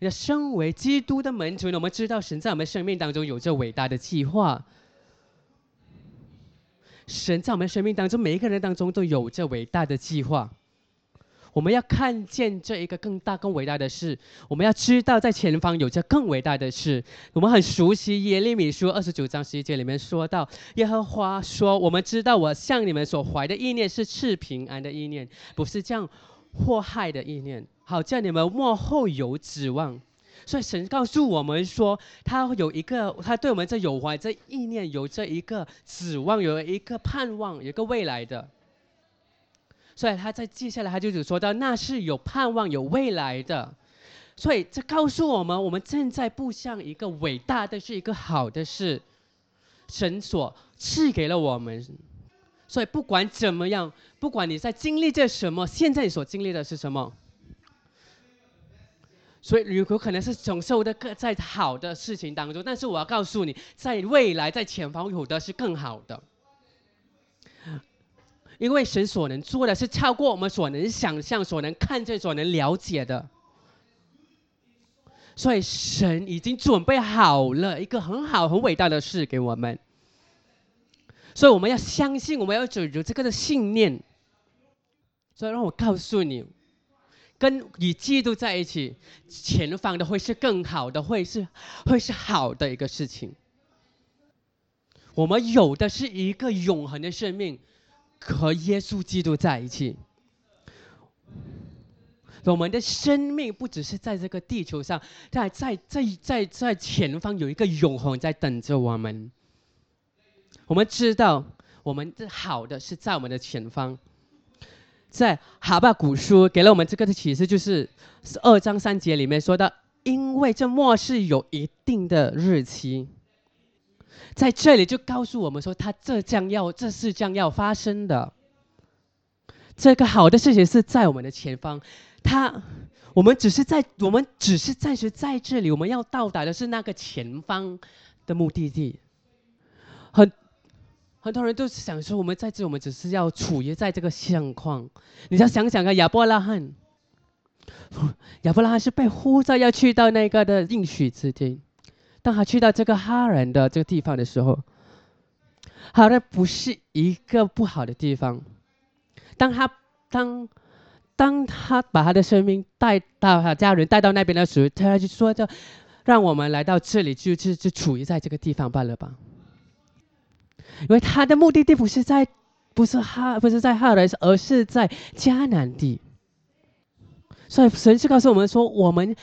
要身为基督的门徒呢，我们知道神在我们生命当中有着伟大的计划。神在我们生命当中，每一个人当中都有着伟大的计划。我们要看见这一个更大、更伟大的事。我们要知道，在前方有着更伟大的事。我们很熟悉耶利米书二十九章十一节里面说到，耶和华说：“我们知道，我向你们所怀的意念是赐平安的意念，不是这样祸害的意念，好叫你们幕后有指望。”所以神告诉我们说，他有一个，他对我们这有怀这意念，有这一个指望，有一个盼望，有一个未来的。所以他在接下来他就只说到，那是有盼望、有未来的。所以这告诉我们，我们正在步向一个伟大的是一个好的事，神所赐给了我们。所以不管怎么样，不管你在经历着什么，现在你所经历的是什么。所以有可能是享受的在好的事情当中，但是我要告诉你，在未来在前方有的是更好的，因为神所能做的是超过我们所能想象、所能看见、所能了解的，所以神已经准备好了一个很好、很伟大的事给我们，所以我们要相信，我们要有这个的信念，所以让我告诉你。跟与基督在一起，前方的会是更好的，会是会是好的一个事情。我们有的是一个永恒的生命，和耶稣基督在一起。我们的生命不只是在这个地球上，在在在在在前方有一个永恒在等着我们。我们知道，我们的好的是在我们的前方。在哈巴古书给了我们这个的启示，就是二章三节里面说到，因为这末世有一定的日期，在这里就告诉我们说，他这将要，这是将要发生的。这个好的事情是在我们的前方，他，我们只是在，我们只是暂时在这里，我们要到达的是那个前方的目的地，很。很多人都想说，我们在这，我们只是要处于在这个现况。你要想想看，亚伯拉罕，亚伯拉罕是被呼召要去到那个的应许之地。当他去到这个哈人的这个地方的时候，好的不是一个不好的地方。当他当当他把他的生命带到他家人带到那边的时候，他就说：“就让我们来到这里，就就就处于在这个地方罢了吧。”因为他的目的地不是在，不是哈，不是在哈尔，而是在迦南地。所以神是告诉我们说，我们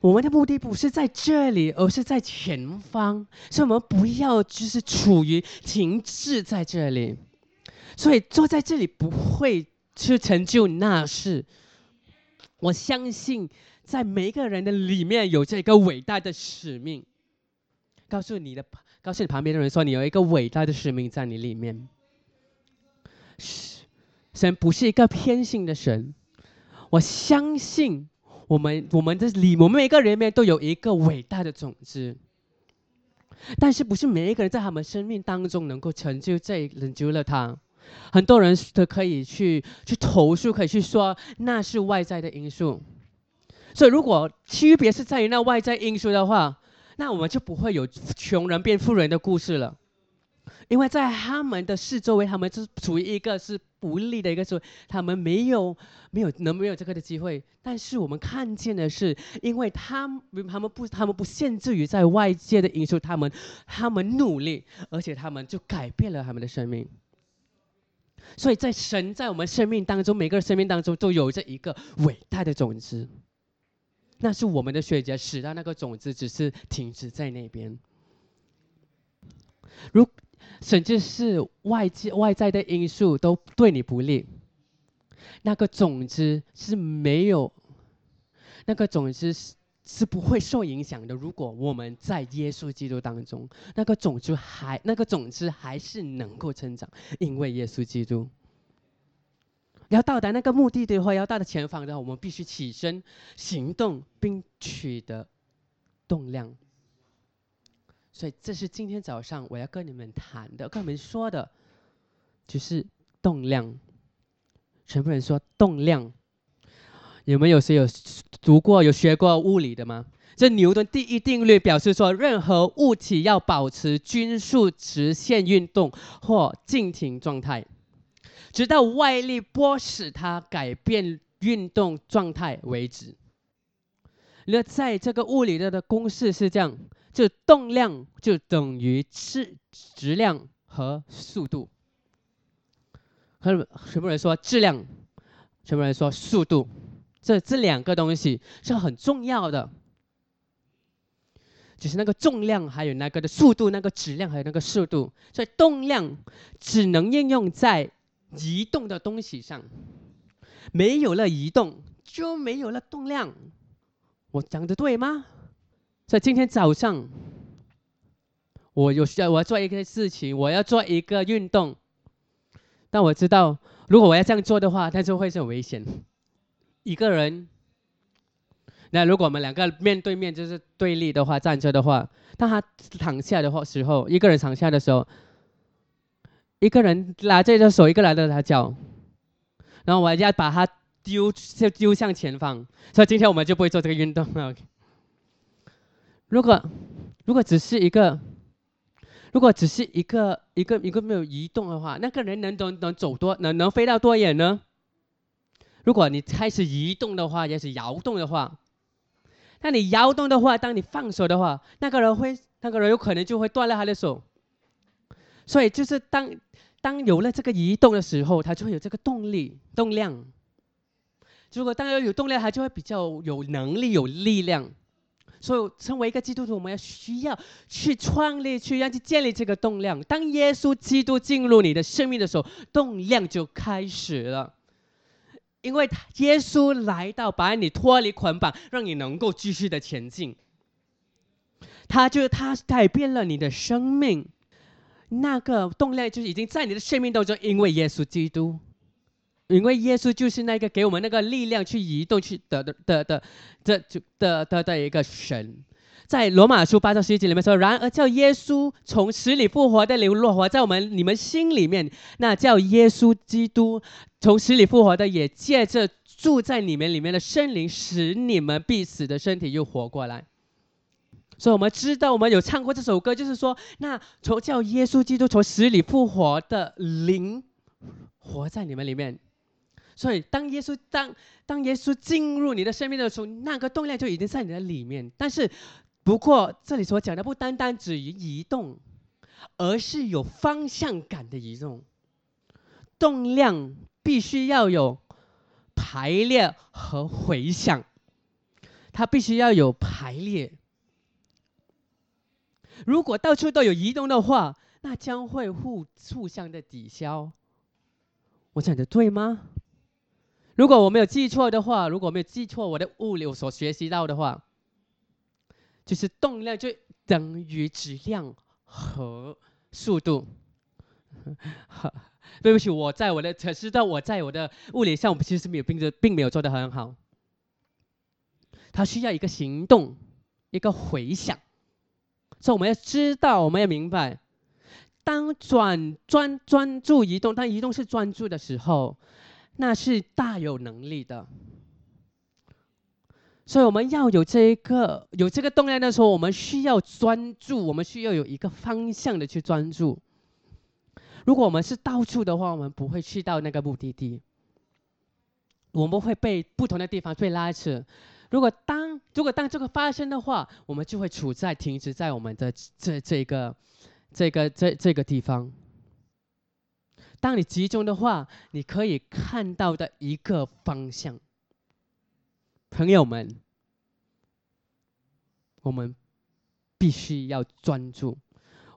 我们的目的不是在这里，而是在前方。所以我们不要就是处于停滞在这里。所以坐在这里不会去成就那事。我相信在每一个人的里面有这个伟大的使命，告诉你的。告诉你旁边的人说，你有一个伟大的使命在你里面。神不是一个偏心的神，我相信我们我们的里，我们每个人里面都有一个伟大的种子。但是不是每一个人在他们生命当中能够成就这成就了他？很多人都可以去去投诉，可以去说那是外在的因素。所以如果区别是在于那外在因素的话。那我们就不会有穷人变富人的故事了，因为在他们的四周围，他们是处于一个是不利的一个时候，他们没有没有能没有这个的机会。但是我们看见的是，因为他们他们不他们不限制于在外界的因素，他们他们努力，而且他们就改变了他们的生命。所以在神在我们生命当中，每个人生命当中都有着一个伟大的种子。那是我们的学姐使到那个种子只是停止在那边。如甚至是外界外在的因素都对你不利，那个种子是没有，那个种子是是不会受影响的。如果我们在耶稣基督当中，那个种子还那个种子还是能够成长，因为耶稣基督。要到达那个目的地的话，要到达前方的话，我们必须起身行动，并取得动量。所以，这是今天早上我要跟你们谈的，跟你们说的，就是动量。全部人说动量。有没有谁有读过、有学过物理的吗？这牛顿第一定律表示说，任何物体要保持均速直线运动或静停状态，直到外力迫使它改变运动状态为止。那在这个物理的的公式是这样：就动量就等于质质量和速度。很什么人说质量？什么人说速度？这这两个东西是很重要的。就是那个重量，还有那个的速度，那个质量还有那个速度。所以动量只能应用在移动的东西上，没有了移动就没有了动量。我讲的对吗？在今天早上，我有需要我要做一个事情，我要做一个运动，但我知道如果我要这样做的话，那就会是很危险。一个人。那如果我们两个面对面就是对立的话，站着的话，当他躺下的话时候，一个人躺下的时候，一个人拿这只手，一个拉着他脚，然后我要把他丢就丢向前方，所以今天我们就不会做这个运动 了。如果如果只是一个，如果只是一个一个一个没有移动的话，那个人能能能走多能能飞到多远呢？如果你开始移动的话，也是摇动的话。那你摇动的话，当你放手的话，那个人会，那个人有可能就会断了他的手。所以就是当当有了这个移动的时候，他就会有这个动力、动量。如果当然有动量，他就会比较有能力、有力量。所以，成为一个基督徒，我们要需要去创立、去让去建立这个动量。当耶稣基督进入你的生命的时候，动量就开始了。因为耶稣来到，把你脱离捆绑，让你能够继续的前进。他就是他改变了你的生命，那个动量就是已经在你的生命当中，因为耶稣基督，因为耶稣就是那个给我们那个力量去移动去的的的的就的的的一个神。在罗马书八章十一节里面说：“然而叫耶稣从死里复活的灵落活在我们你们心里面，那叫耶稣基督从死里复活的，也借着住在你们里面的圣灵，使你们必死的身体又活过来。”所以我们知道，我们有唱过这首歌，就是说，那从叫耶稣基督从死里复活的灵活在你们里面。所以，当耶稣当当耶稣进入你的生命的时候，那个动量就已经在你的里面，但是。不过，这里所讲的不单单指于移动，而是有方向感的移动。动量必须要有排列和回响，它必须要有排列。如果到处都有移动的话，那将会互互相的抵消。我讲的对吗？如果我没有记错的话，如果没有记错我的物流所学习到的话。就是动量就等于质量和速度。对不起，我在我的可是道我在我的物理上，我其实没有并着并没有做得很好。它需要一个行动，一个回响。所以我们要知道，我们要明白，当转专专注移动，当移动是专注的时候，那是大有能力的。所以我们要有这一个有这个动量的时候，我们需要专注，我们需要有一个方向的去专注。如果我们是到处的话，我们不会去到那个目的地，我们会被不同的地方被拉扯。如果当如果当这个发生的话，我们就会处在停止在我们的这这个这个这这个地方。当你集中的话，你可以看到的一个方向。朋友们，我们必须要专注，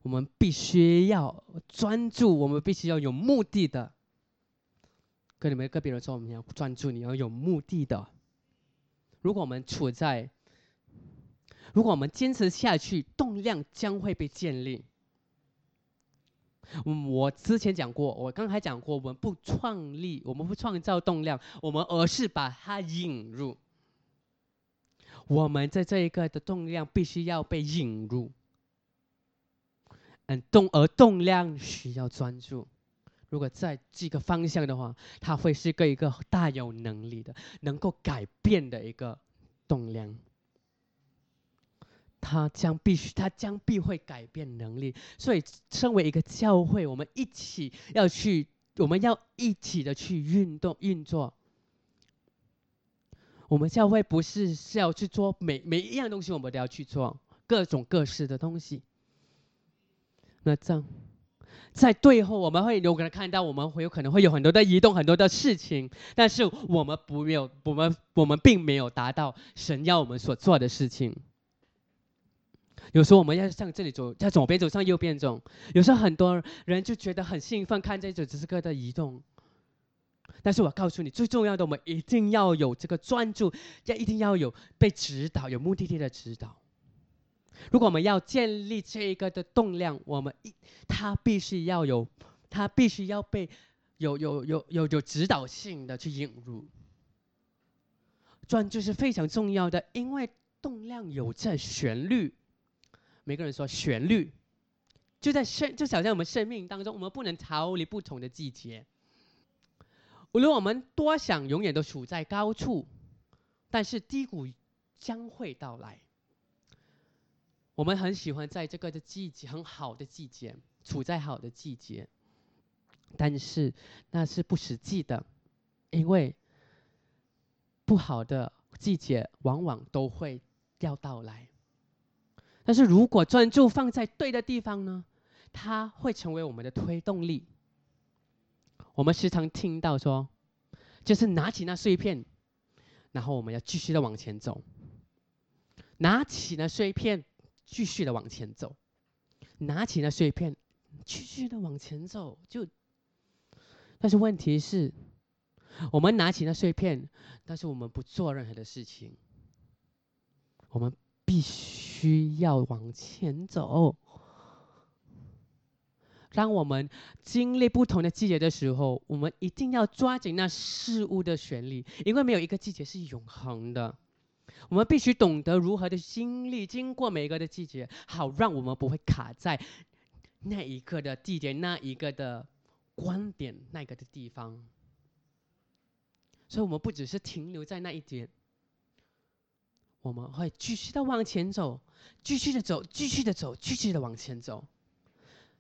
我们必须要专注，我们必须要有目的的。跟你们个别人说，我们要专注，你要有目的的。如果我们处在，如果我们坚持下去，动量将会被建立。我之前讲过，我刚才讲过，我们不创立，我们不创造动量，我们而是把它引入。我们在这一个的动量必须要被引入，嗯，动而动量需要专注。如果在这个方向的话，它会是个一个大有能力的、能够改变的一个栋梁。他将必须，他将必会改变能力。所以，身为一个教会，我们一起要去，我们要一起的去运动运作。我们教会不是是要去做每每一样东西，我们都要去做各种各式的东西。那这样，在最后我们会有可能看到，我们会有可能会有很多的移动，很多的事情，但是我们不没有，我们我们并没有达到神要我们所做的事情。有时候我们要向这里走，向左边走，向右边走。有时候很多人就觉得很兴奋，看这只是个的移动。但是我告诉你，最重要的，我们一定要有这个专注，要一定要有被指导，有目的地的指导。如果我们要建立这一个的动量，我们一，它必须要有，它必须要被有有有有有指导性的去引入。专注是非常重要的，因为动量有这旋律。每个人说旋律，就在生，就好像我们生命当中，我们不能逃离不同的季节。无论我们多想永远都处在高处，但是低谷将会到来。我们很喜欢在这个的季节，很好的季节，处在好的季节，但是那是不实际的，因为不好的季节往往都会要到来。但是如果专注放在对的地方呢，它会成为我们的推动力。我们时常听到说，就是拿起那碎片，然后我们要继续的往前走。拿起那碎片，继续的往前走。拿起那碎片，继续的往前走。就，但是问题是，我们拿起那碎片，但是我们不做任何的事情。我们。必须要往前走。当我们经历不同的季节的时候，我们一定要抓紧那事物的旋律，因为没有一个季节是永恒的。我们必须懂得如何的经历，经过每一个的季节，好让我们不会卡在那一个的地点、那一个的观点、那个的地方。所以，我们不只是停留在那一点。我们会继续的往前走，继续的走，继续的走，继续的往前走。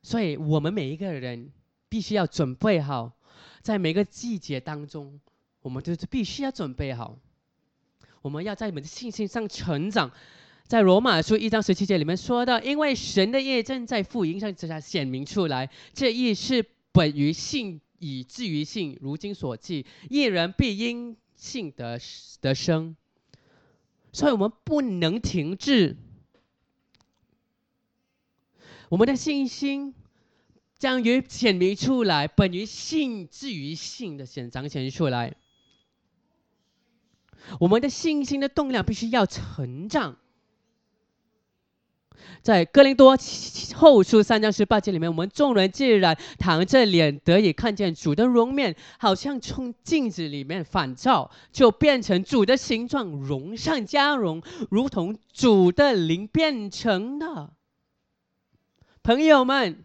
所以，我们每一个人必须要准备好，在每个季节当中，我们都是必须要准备好。我们要在我们的信心上成长。在罗马书一章十七节里面说到：“因为神的业正在福音上之下显明出来，这义是本于信，以至于信。如今所记，一人必因信得得生。”所以我们不能停滞，我们的信心将于显明出来，本于信至于信的显彰显出来。我们的信心的动量必须要成长。在哥林多后书三章十八节里面，我们众人既然躺着脸得以看见主的容面，好像从镜子里面反照，就变成主的形状，容上加容，如同主的灵变成的。朋友们，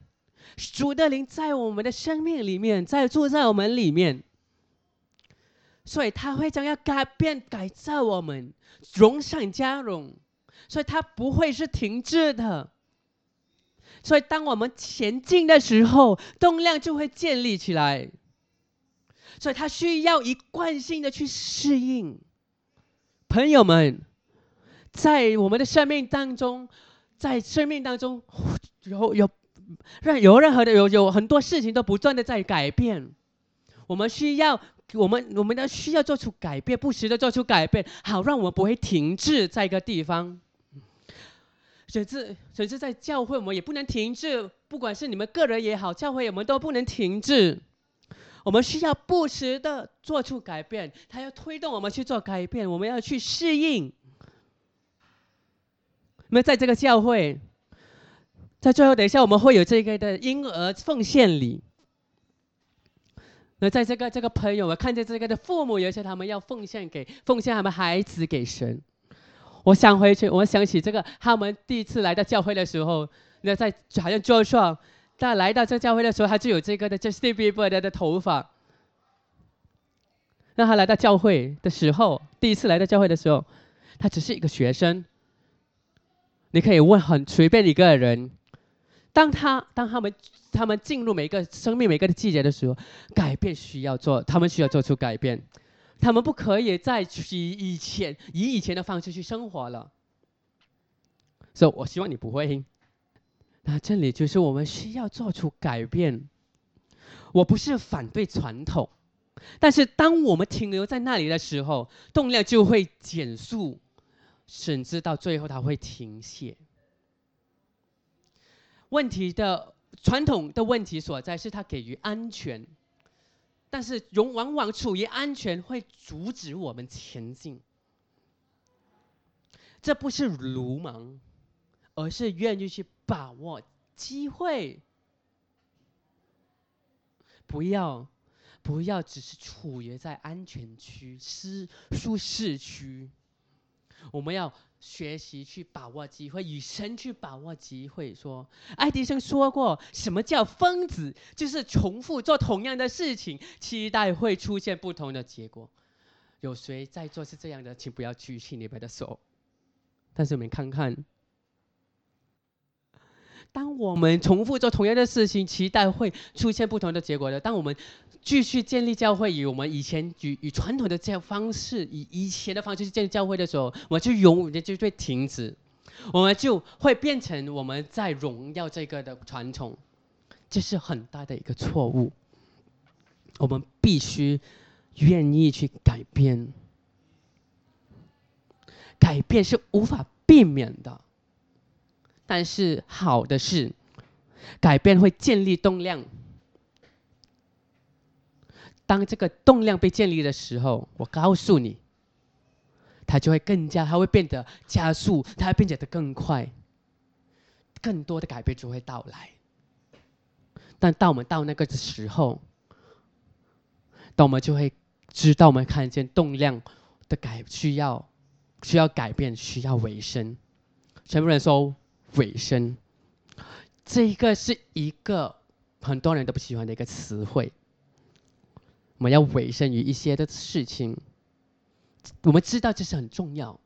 主的灵在我们的生命里面，在住在我们里面，所以他会将要改变、改造我们，融上加融。所以它不会是停滞的，所以当我们前进的时候，动量就会建立起来。所以它需要一贯性的去适应。朋友们，在我们的生命当中，在生命当中有有任有任何的有有很多事情都不断的在改变，我们需要我们我们要需要做出改变，不时的做出改变，好让我们不会停滞在一个地方。甚至甚至在教会，我们也不能停滞。不管是你们个人也好，教会我们都不能停滞。我们需要不时的做出改变，他要推动我们去做改变，我们要去适应。那么在这个教会，在最后等一下我们会有这个的婴儿奉献礼。那在这个这个朋友，我看见这个的父母，有些他们要奉献给奉献他们孩子给神。我想回去，我想起这个，他们第一次来到教会的时候，那在好像桌上他来到这教会的时候，他就有这个的 Justin Bieber 的头发。让他来到教会的时候，第一次来到教会的时候，他只是一个学生。你可以问很随便一个人，当他当他们他们进入每一个生命每一个季节的时候，改变需要做，他们需要做出改变，他们不可以再以以前以以前的方式去生活了。所以，我希望你不会。那这里就是我们需要做出改变。我不是反对传统，但是当我们停留在那里的时候，动量就会减速，甚至到最后它会停歇。问题的传统的问题所在是它给予安全，但是永往往处于安全会阻止我们前进。这不是鲁莽，而是愿意去把握机会。不要，不要只是处于在安全区、舒舒适区。我们要学习去把握机会，与神去把握机会。说，爱迪生说过，什么叫疯子？就是重复做同样的事情，期待会出现不同的结果。有谁在做是这样的？请不要举起你们的手。但是我们看看。当我们重复做同样的事情，期待会出现不同的结果的。当我们继续建立教会，以我们以前与与传统的这样方式，以以前的方式去建立教会的时候，我们就永远就会停止，我们就会变成我们在荣耀这个的传统，这是很大的一个错误。我们必须愿意去改变，改变是无法避免的。但是好的是，改变会建立动量。当这个动量被建立的时候，我告诉你，它就会更加，它会变得加速，它会变得更快，更多的改变就会到来。但当我们到那个时候，当我们就会知道，我们看见动量的改需要，需要改变，需要维生。全部人说。尾声，这一个是一个很多人都不喜欢的一个词汇。我们要委身于一些的事情，我们知道这是很重要。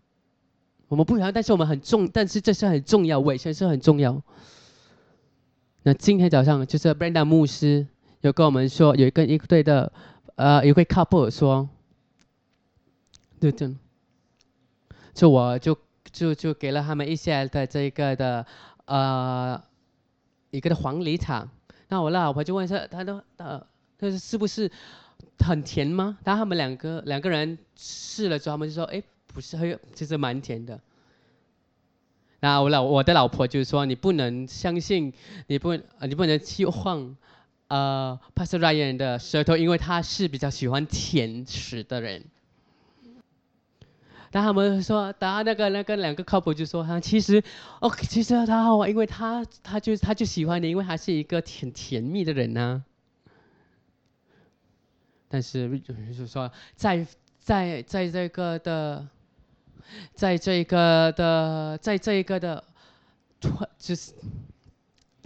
我们不想，但是我们很重，但是这是很重要，委身是很重要。那今天早上就是 Brenda 牧师有跟我们说，有一个一对的呃一位 couple 说，对对，就我就。就就给了他们一些的这个的呃一个的黄梨茶，那我老婆就问说，他都呃，他说是不是很甜吗？然后他们两个两个人试了之后，他们就说，哎，不是，很其实蛮甜的。然后我老我的老婆就是说，你不能相信，你不你不能去晃呃 Pastor Ryan 的舌头，因为他是比较喜欢甜食的人。然后他们说，然后那个那个两个靠谱就说，哈，其实，哦，其实他好，因为他他就他就喜欢你，因为他是一个挺甜蜜的人呐。但是就是说，在在在这个的，在这个的，在这个的，就是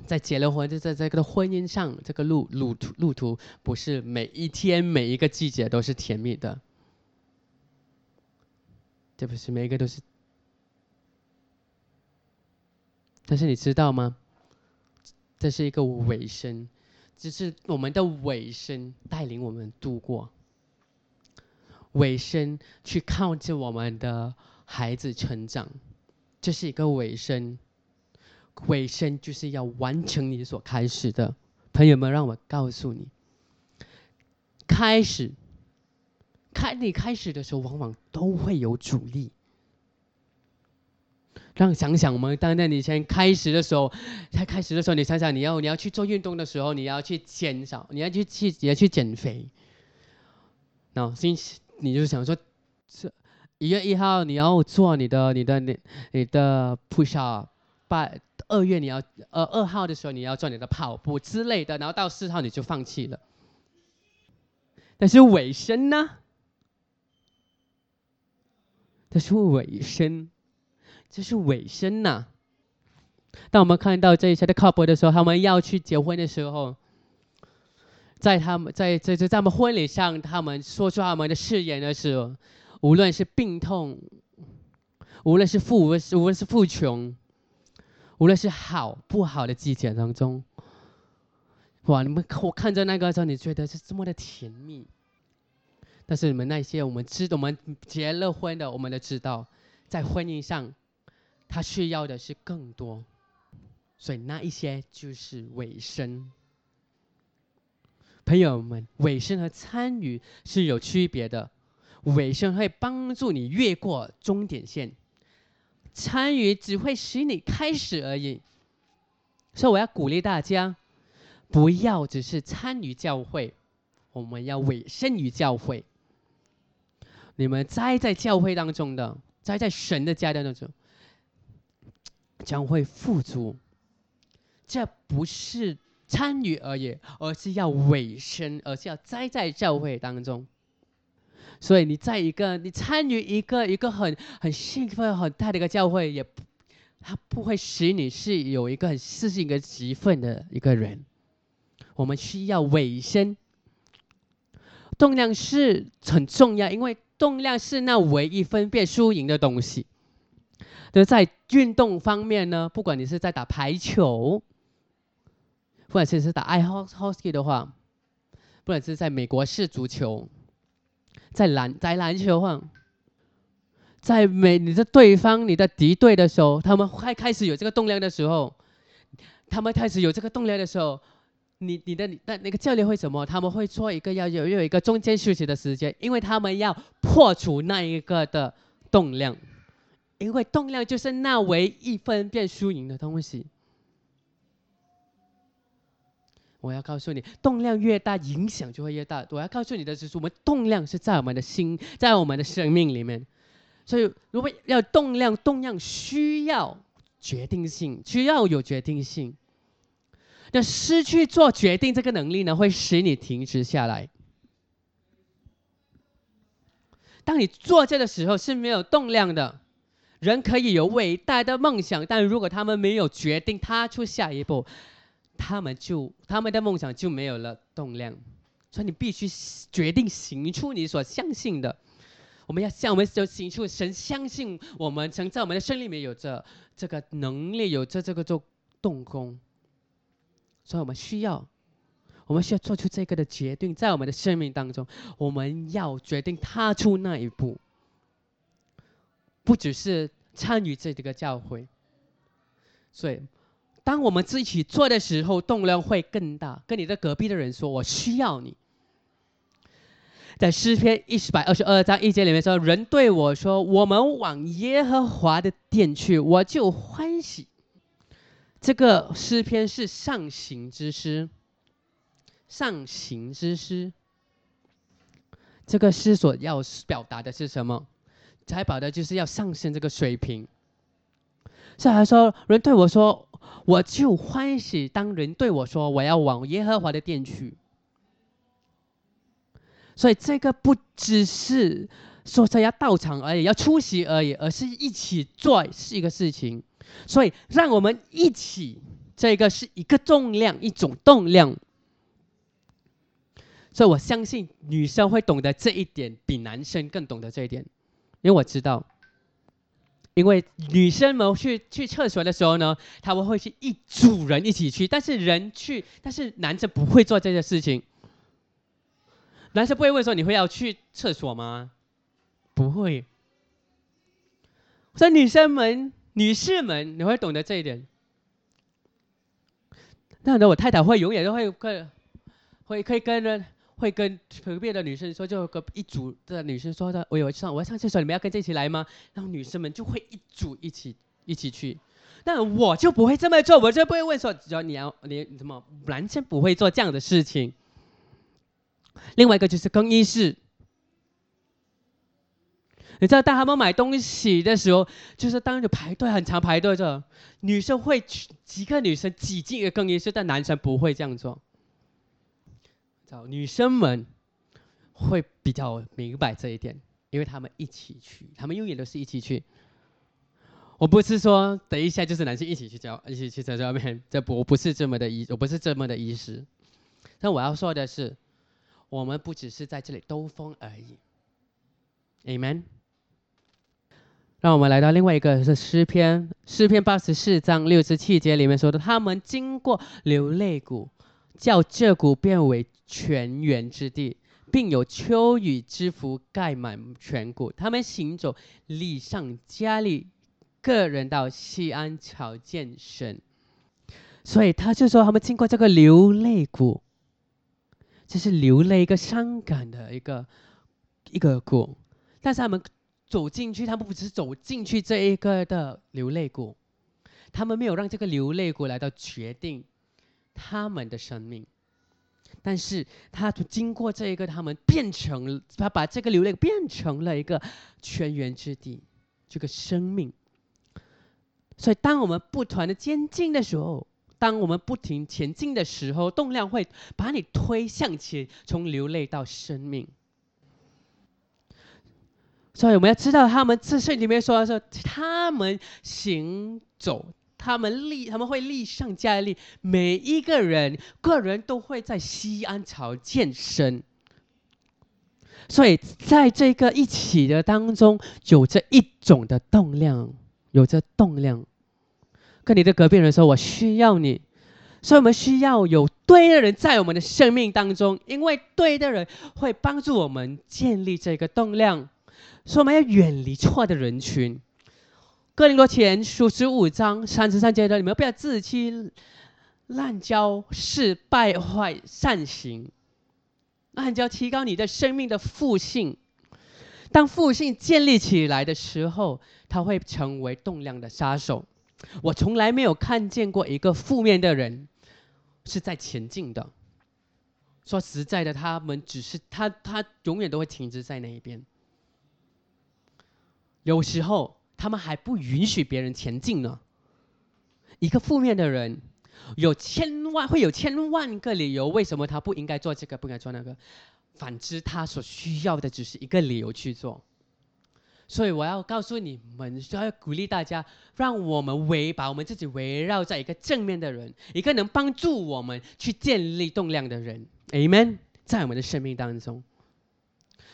在结了婚，就在这个的婚姻上，这个路路途路途不是每一天每一个季节都是甜蜜的。这不是每一个都是，但是你知道吗？这是一个尾声，只是我们的尾声带领我们度过，尾声去靠近我们的孩子成长，这是一个尾声，尾声就是要完成你所开始的。朋友们，让我告诉你，开始。开你开始的时候，往往都会有阻力。让想想我们当在你先开始的时候，才开始的时候，你想想你要你要去做运动的时候，你要去减少，你要去去也要去减肥。那星期你就想说，这一月一号你要做你的你的你你的 push up，八二月你要呃二号的时候你要做你的跑步之类的，然后到四号你就放弃了。但是尾声呢？但是尾声，这是尾声呐。当我们看到这一切的 couple 的时候，他们要去结婚的时候，在他们在在在他们婚礼上，他们说出他们的誓言的时候，无论是病痛，无论是富无论是富穷，无论是好不好的季节当中，哇！你们我看着那个时候，你觉得是这么的甜蜜。但是你们那些我们知道，我们结了婚的，我们都知道，在婚姻上，他需要的是更多。所以那一些就是尾声。朋友们，尾声和参与是有区别的。尾声会帮助你越过终点线，参与只会使你开始而已。所以我要鼓励大家，不要只是参与教会，我们要委身于教会。你们栽在教会当中的，栽在神的家当中，将会富足。这不是参与而已，而是要委身，而是要栽在教会当中。所以你在一个你参与一个一个很很兴奋很大的一个教会，也它不会使你是有一个很私信一个极分的一个人。我们需要委身，动量是很重要，因为动量是那唯一分辨输赢的东西。就在运动方面呢，不管你是在打排球，或者是打爱好 hockey 的话，不管是在美国式足球。在篮在篮球上，在美你的对方你的敌对的时候，他们开开始有这个动量的时候，他们开始有这个动量的时候，你你的那那个教练会什么？他们会做一个要有有一个中间休息的时间，因为他们要破除那一个的动量，因为动量就是那唯一分辨输赢的东西。我要告诉你，动量越大，影响就会越大。我要告诉你的是，我们动量是在我们的心，在我们的生命里面。所以，如果要动量，动量需要决定性，需要有决定性。那失去做决定这个能力呢，会使你停止下来。当你做这的时候是没有动量的。人可以有伟大的梦想，但如果他们没有决定踏出下一步。他们就他们的梦想就没有了动量，所以你必须决定行出你所相信的。我们要向我们就行出神相信我们曾在我们的生命里有着这个能力，有着这个做动工。所以我们需要，我们需要做出这个的决定，在我们的生命当中，我们要决定踏出那一步，不只是参与这个教会。所以。当我们自己做的时候，动量会更大。跟你的隔壁的人说：“我需要你。”在诗篇一百二十二章一节里面说：“人对我说，我们往耶和华的殿去，我就欢喜。”这个诗篇是上行之诗，上行之诗。这个诗所要表达的是什么？才表达就是要上升这个水平。所以他说：“人对我说。”我就欢喜，当人对我说我要往耶和华的殿去，所以这个不只是说这要到场而已，要出席而已，而是一起做是一个事情。所以让我们一起，这个是一个重量，一种动量。所以我相信女生会懂得这一点，比男生更懂得这一点，因为我知道。因为女生们去去厕所的时候呢，他们会去一组人一起去，但是人去，但是男生不会做这件事情。男生不会问说你会要去厕所吗？不会。所以女生们、女士们，你会懂得这一点。那，我太太会永远都会跟，会可以跟着。会跟隔壁的女生说，就跟一组的女生说的，我有上我要上厕所，你们要跟着一起来吗？然后女生们就会一组一起一起去，但我就不会这么做，我就不会问说，只要你要你怎么男生不会做这样的事情。另外一个就是更衣室，你知道当他们买东西的时候，就是当着排队很长排队着，女生会几个女生挤进一个更衣室，但男生不会这样做。女生们会比较明白这一点，因为他们一起去，他们永远都是一起去。我不是说等一下就是男生一起去教，一起去在外面，这不我不是这么的意，我不是这么的意思。但我要说的是，我们不只是在这里兜风而已。Amen。让我们来到另外一个是诗篇，诗篇八十四章六十七节里面说的：他们经过流泪谷，叫这谷变为泉源之地，并有秋雨之福盖满全谷。他们行走，礼上加力，个人到西安朝见神。所以他就说，他们经过这个流泪谷，这是流泪一个伤感的一个一个谷，但是他们。走进去，他们不只是走进去这一个的流泪谷，他们没有让这个流泪谷来到决定他们的生命，但是他经过这一个，他们变成他把这个流泪变成了一个泉源之地，这个生命。所以，当我们不断的前进的时候，当我们不停前进的时候，动量会把你推向前，从流泪到生命。所以我们要知道，他们自身里面说的是，他们行走，他们立，他们会立上加力，每一个人个人都会在西安朝健身。所以在这个一起的当中，有着一种的动量，有着动量。跟你的隔壁人说：“我需要你。”所以我们需要有对的人在我们的生命当中，因为对的人会帮助我们建立这个动量。所以我们要远离错的人群。哥林多前书十五章三十三节的，你们不要自欺、滥交、是败坏善行。滥交提高你的生命的复性。当复性建立起来的时候，它会成为动量的杀手。我从来没有看见过一个负面的人是在前进的。说实在的，他们只是他他永远都会停滞在那一边。有时候他们还不允许别人前进呢。一个负面的人，有千万会有千万个理由，为什么他不应该做这个，不应该做那个。反之，他所需要的只是一个理由去做。所以我要告诉你们，需要鼓励大家，让我们围把我们自己围绕在一个正面的人，一个能帮助我们去建立动量的人。Amen，在我们的生命当中。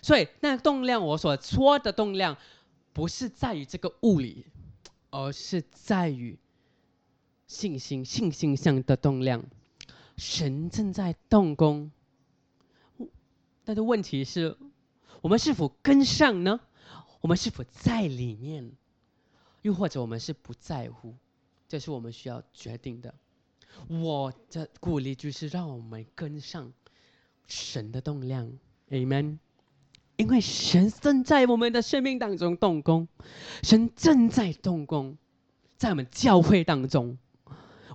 所以那动量，我所说的动量。不是在于这个物理，而是在于信心、信心上的动量。神正在动工，但是问题是，我们是否跟上呢？我们是否在里面？又或者我们是不在乎？这是我们需要决定的。我的鼓励就是让我们跟上神的动量。Amen。因为神正在我们的生命当中动工，神正在动工，在我们教会当中，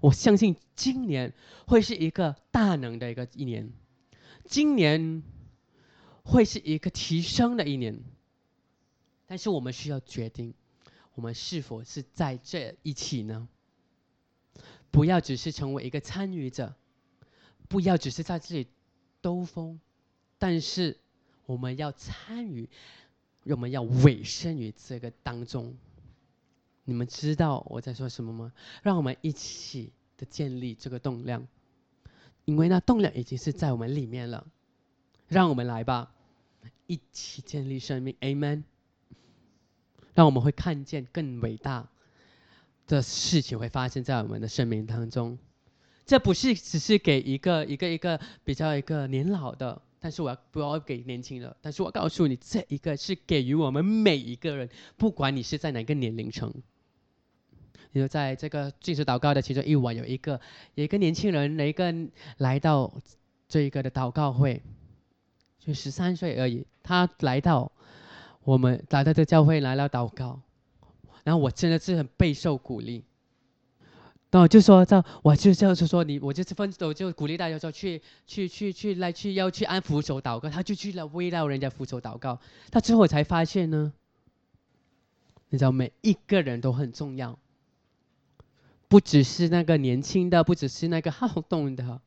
我相信今年会是一个大能的一个一年，今年会是一个提升的一年。但是我们需要决定，我们是否是在这一起呢？不要只是成为一个参与者，不要只是在这里兜风，但是。我们要参与，我们要委身于这个当中。你们知道我在说什么吗？让我们一起的建立这个动量，因为那动量已经是在我们里面了。让我们来吧，一起建立生命，Amen。让我们会看见更伟大的事情会发生在我们的生命当中。这不是只是给一个一个一个比较一个年老的。但是我要不要给年轻的？但是我告诉你，这一个是给予我们每一个人，不管你是在哪个年龄层。你说，在这个进食祷告的其中一晚，有一个有一个年轻人，一个来到这一个的祷告会，就十三岁而已。他来到我们来到这教会来了祷告，然后我真的是很备受鼓励。那我就说，这我就就是说，你我就是分手，就鼓励大家说去去去去来去要去按扶手祷告，他就去了围绕人家扶手祷告。他之后才发现呢，你知道每一个人都很重要，不只是那个年轻的，不只是那个好动的，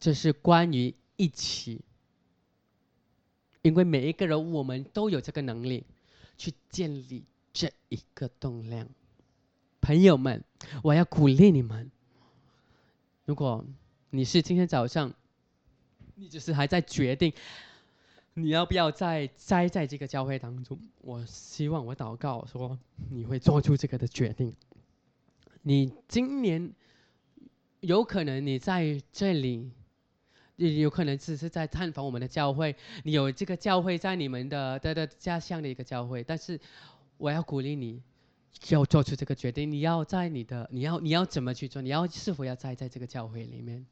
这是关于一起，因为每一个人我们都有这个能力去建立这一个动量。朋友们，我要鼓励你们。如果你是今天早上，你只是还在决定你要不要再栽在这个教会当中？我希望我祷告说，你会做出这个的决定。你今年有可能你在这里，有可能只是在探访我们的教会。你有这个教会在你们的的的家乡的一个教会，但是我要鼓励你，要做出这个决定。你要在你的，你要你要怎么去做？你要是否要栽在这个教会里面？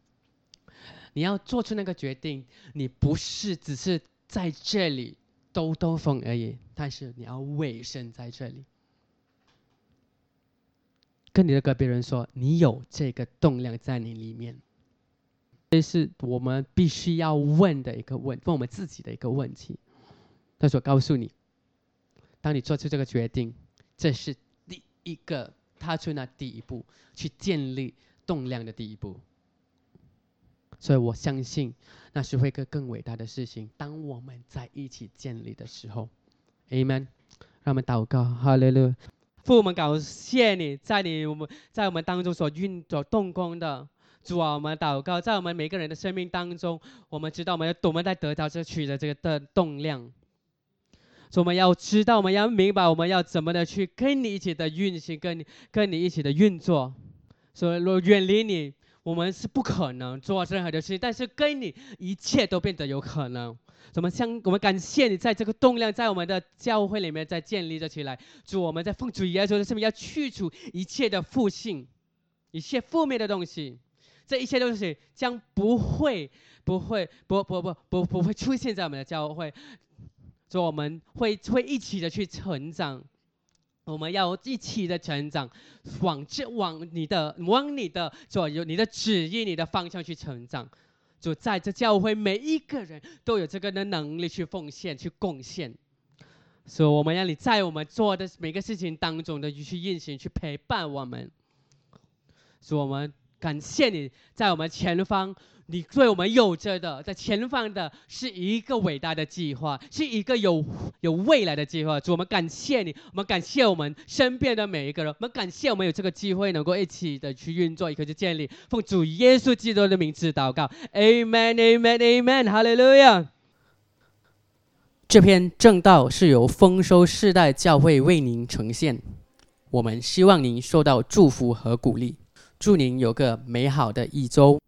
你要做出那个决定。你不是只是。在这里兜兜风而已，但是你要委身在这里，跟你的隔壁人说，你有这个动量在你里面，这是我们必须要问的一个问，问我们自己的一个问题。他说：“告诉你，当你做出这个决定，这是一个踏出那第一步，去建立动量的第一步。”所以我相信，那是会个更伟大的事情。当我们在一起建立的时候，Amen。让我们祷告，哈利路。父，我们感谢你在你我们在我们当中所运作动工的主啊，我们祷告，在我们每个人的生命当中，我们知道我们要我们在得到这取的这个的动量，所以我们要知道，我们要明白，我们要怎么的去跟你一起的运行，跟你跟你一起的运作，所以若远离你。我们是不可能做任何的事情，但是跟你一切都变得有可能。怎么相？我们感谢你在这个动量在我们的教会里面在建立着起来。主，我们在奉主耶稣的圣名要去除一切的负性，一切负面的东西，这一切东西将不会、不会、不不不不不会出现在我们的教会。主，我们会会一起的去成长。我们要一起的成长，往这往你的往你的左右，你的旨意、你的方向去成长。就在这教会，每一个人都有这个的能力去奉献、去贡献。所以，我们要你在我们做的每个事情当中的去运行、去陪伴我们。所以我们感谢你在我们前方。你对我们有着的，在前方的是一个伟大的计划，是一个有有未来的计划。主，我们感谢你，我们感谢我们身边的每一个人，我们感谢我们有这个机会能够一起的去运作，一个去建立。奉主耶稣基督的名字祷告，Amen，Amen，Amen，哈利路亚。这篇正道是由丰收世代教会为您呈现，我们希望您受到祝福和鼓励，祝您有个美好的一周。